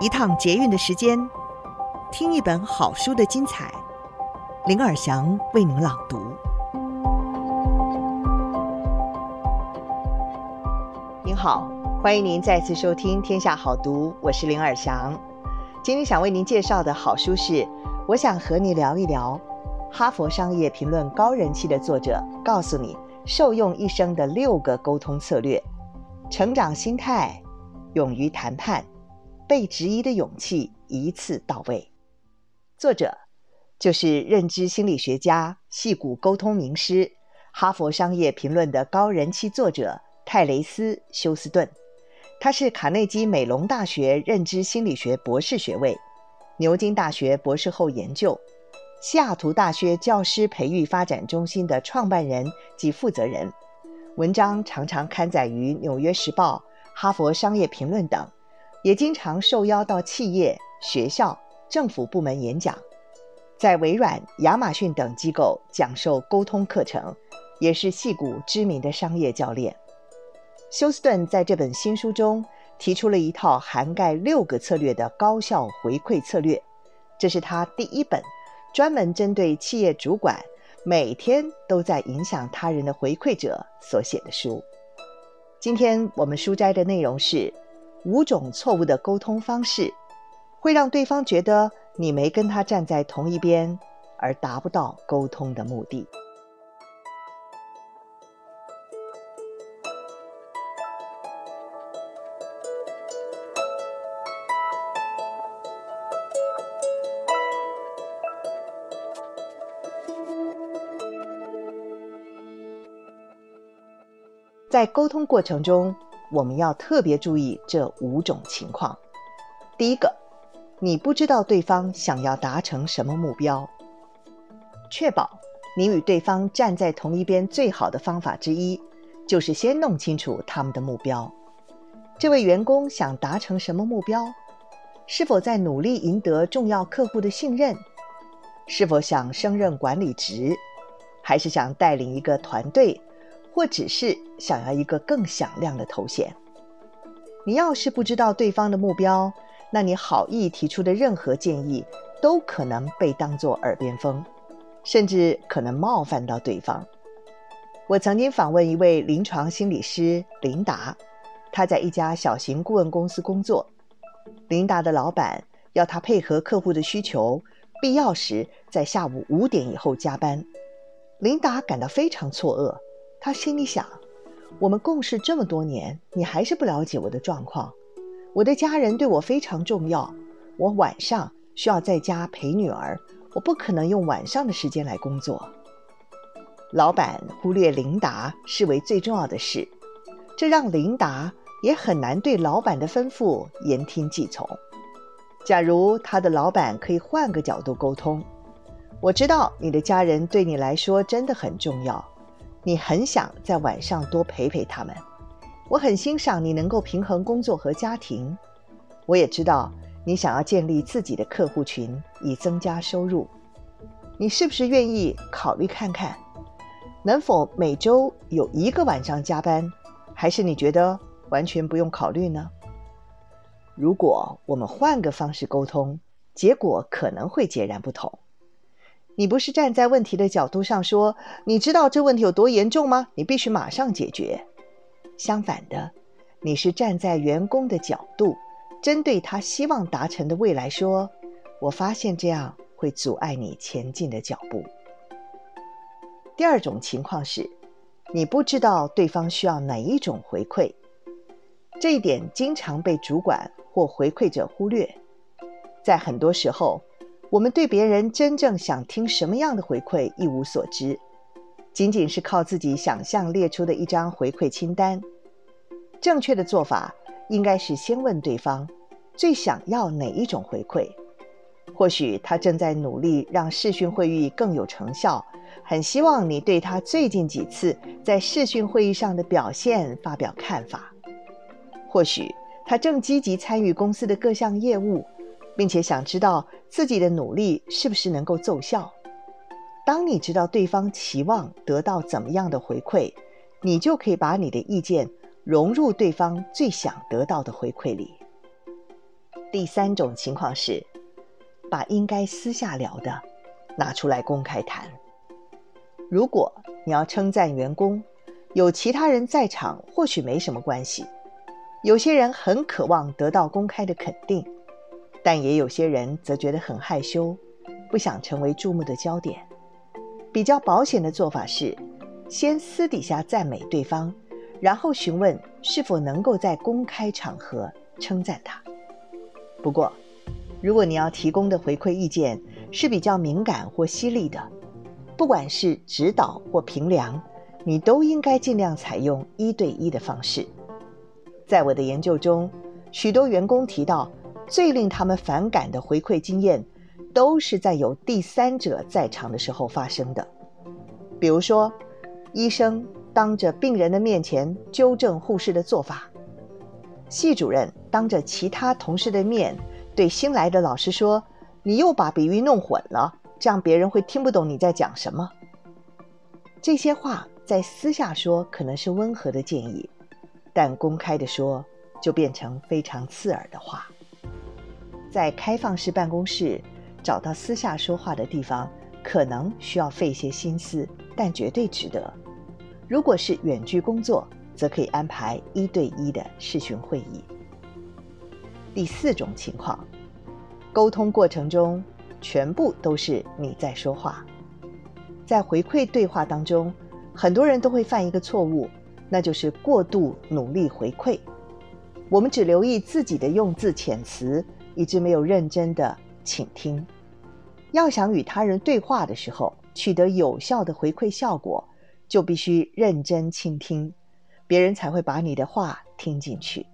一趟捷运的时间，听一本好书的精彩。林尔祥为您朗读。您好，欢迎您再次收听《天下好读》，我是林尔祥。今天想为您介绍的好书是，我想和你聊一聊《哈佛商业评论》高人气的作者告诉你受用一生的六个沟通策略，成长心态，勇于谈判。被质疑的勇气一次到位。作者就是认知心理学家、戏骨沟通名师、哈佛商业评论的高人气作者泰雷斯·休斯顿。他是卡内基梅隆大学认知心理学博士学位、牛津大学博士后研究、西雅图大学教师培育发展中心的创办人及负责人。文章常常刊载于《纽约时报》、《哈佛商业评论》等。也经常受邀到企业、学校、政府部门演讲，在微软、亚马逊等机构讲授沟通课程，也是戏谷知名的商业教练。休斯顿在这本新书中提出了一套涵盖六个策略的高效回馈策略，这是他第一本专门针对企业主管每天都在影响他人的回馈者所写的书。今天我们书摘的内容是。五种错误的沟通方式，会让对方觉得你没跟他站在同一边，而达不到沟通的目的。在沟通过程中，我们要特别注意这五种情况。第一个，你不知道对方想要达成什么目标。确保你与对方站在同一边最好的方法之一，就是先弄清楚他们的目标。这位员工想达成什么目标？是否在努力赢得重要客户的信任？是否想升任管理职？还是想带领一个团队？或只是想要一个更响亮的头衔。你要是不知道对方的目标，那你好意提出的任何建议都可能被当作耳边风，甚至可能冒犯到对方。我曾经访问一位临床心理师琳达，她在一家小型顾问公司工作。琳达的老板要她配合客户的需求，必要时在下午五点以后加班。琳达感到非常错愕。他心里想：“我们共事这么多年，你还是不了解我的状况。我的家人对我非常重要，我晚上需要在家陪女儿，我不可能用晚上的时间来工作。”老板忽略琳达视为最重要的事，这让琳达也很难对老板的吩咐言听计从。假如他的老板可以换个角度沟通，我知道你的家人对你来说真的很重要。你很想在晚上多陪陪他们，我很欣赏你能够平衡工作和家庭。我也知道你想要建立自己的客户群以增加收入。你是不是愿意考虑看看，能否每周有一个晚上加班？还是你觉得完全不用考虑呢？如果我们换个方式沟通，结果可能会截然不同。你不是站在问题的角度上说，你知道这问题有多严重吗？你必须马上解决。相反的，你是站在员工的角度，针对他希望达成的未来说，我发现这样会阻碍你前进的脚步。第二种情况是，你不知道对方需要哪一种回馈，这一点经常被主管或回馈者忽略，在很多时候。我们对别人真正想听什么样的回馈一无所知，仅仅是靠自己想象列出的一张回馈清单。正确的做法应该是先问对方最想要哪一种回馈。或许他正在努力让视讯会议更有成效，很希望你对他最近几次在视讯会议上的表现发表看法。或许他正积极参与公司的各项业务。并且想知道自己的努力是不是能够奏效。当你知道对方期望得到怎么样的回馈，你就可以把你的意见融入对方最想得到的回馈里。第三种情况是，把应该私下聊的拿出来公开谈。如果你要称赞员工，有其他人在场或许没什么关系。有些人很渴望得到公开的肯定，但也有些人则觉得很害羞，不想成为注目的焦点。比较保险的做法是，先私底下赞美对方，然后询问是否能够在公开场合称赞他。不过，如果你要提供的回馈意见是比较敏感或犀利的，不管是指导或评量，你都应该尽量采用一对一的方式。在我的研究中，许多员工提到，最令他们反感的回馈经验，都是在有第三者在场的时候发生的。比如说，医生当着病人的面前纠正护士的做法；系主任当着其他同事的面对新来的老师说：“你又把比喻弄混了，这样别人会听不懂你在讲什么。”这些话在私下说可能是温和的建议。但公开的说，就变成非常刺耳的话。在开放式办公室找到私下说话的地方，可能需要费些心思，但绝对值得。如果是远距工作，则可以安排一对一的视讯会议。第四种情况，沟通过程中全部都是你在说话。在回馈对话当中，很多人都会犯一个错误。那就是过度努力回馈，我们只留意自己的用字遣词，一直没有认真的倾听。要想与他人对话的时候，取得有效的回馈效果，就必须认真倾听，别人才会把你的话听进去。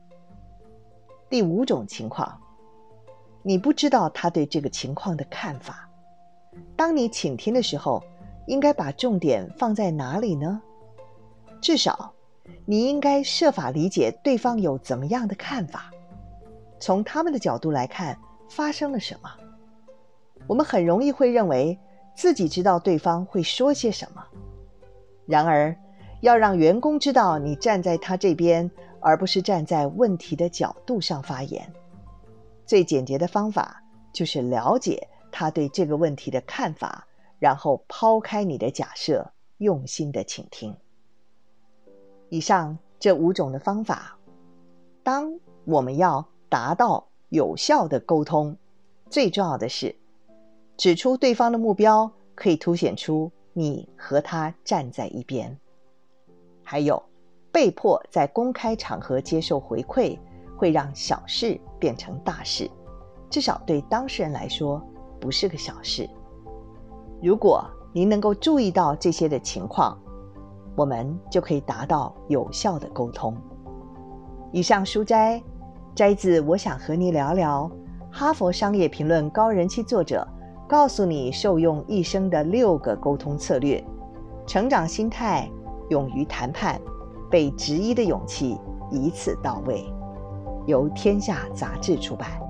第五种情况，你不知道他对这个情况的看法。当你倾听的时候，应该把重点放在哪里呢？至少。你应该设法理解对方有怎么样的看法，从他们的角度来看，发生了什么。我们很容易会认为自己知道对方会说些什么，然而要让员工知道你站在他这边，而不是站在问题的角度上发言，最简洁的方法就是了解他对这个问题的看法，然后抛开你的假设，用心的倾听。以上这五种的方法，当我们要达到有效的沟通，最重要的是指出对方的目标，可以凸显出你和他站在一边。还有，被迫在公开场合接受回馈，会让小事变成大事，至少对当事人来说不是个小事。如果您能够注意到这些的情况，我们就可以达到有效的沟通。以上书摘摘自《我想和你聊聊》，哈佛商业评论高人气作者告诉你受用一生的六个沟通策略，成长心态，勇于谈判，被质疑的勇气，一次到位。由天下杂志出版。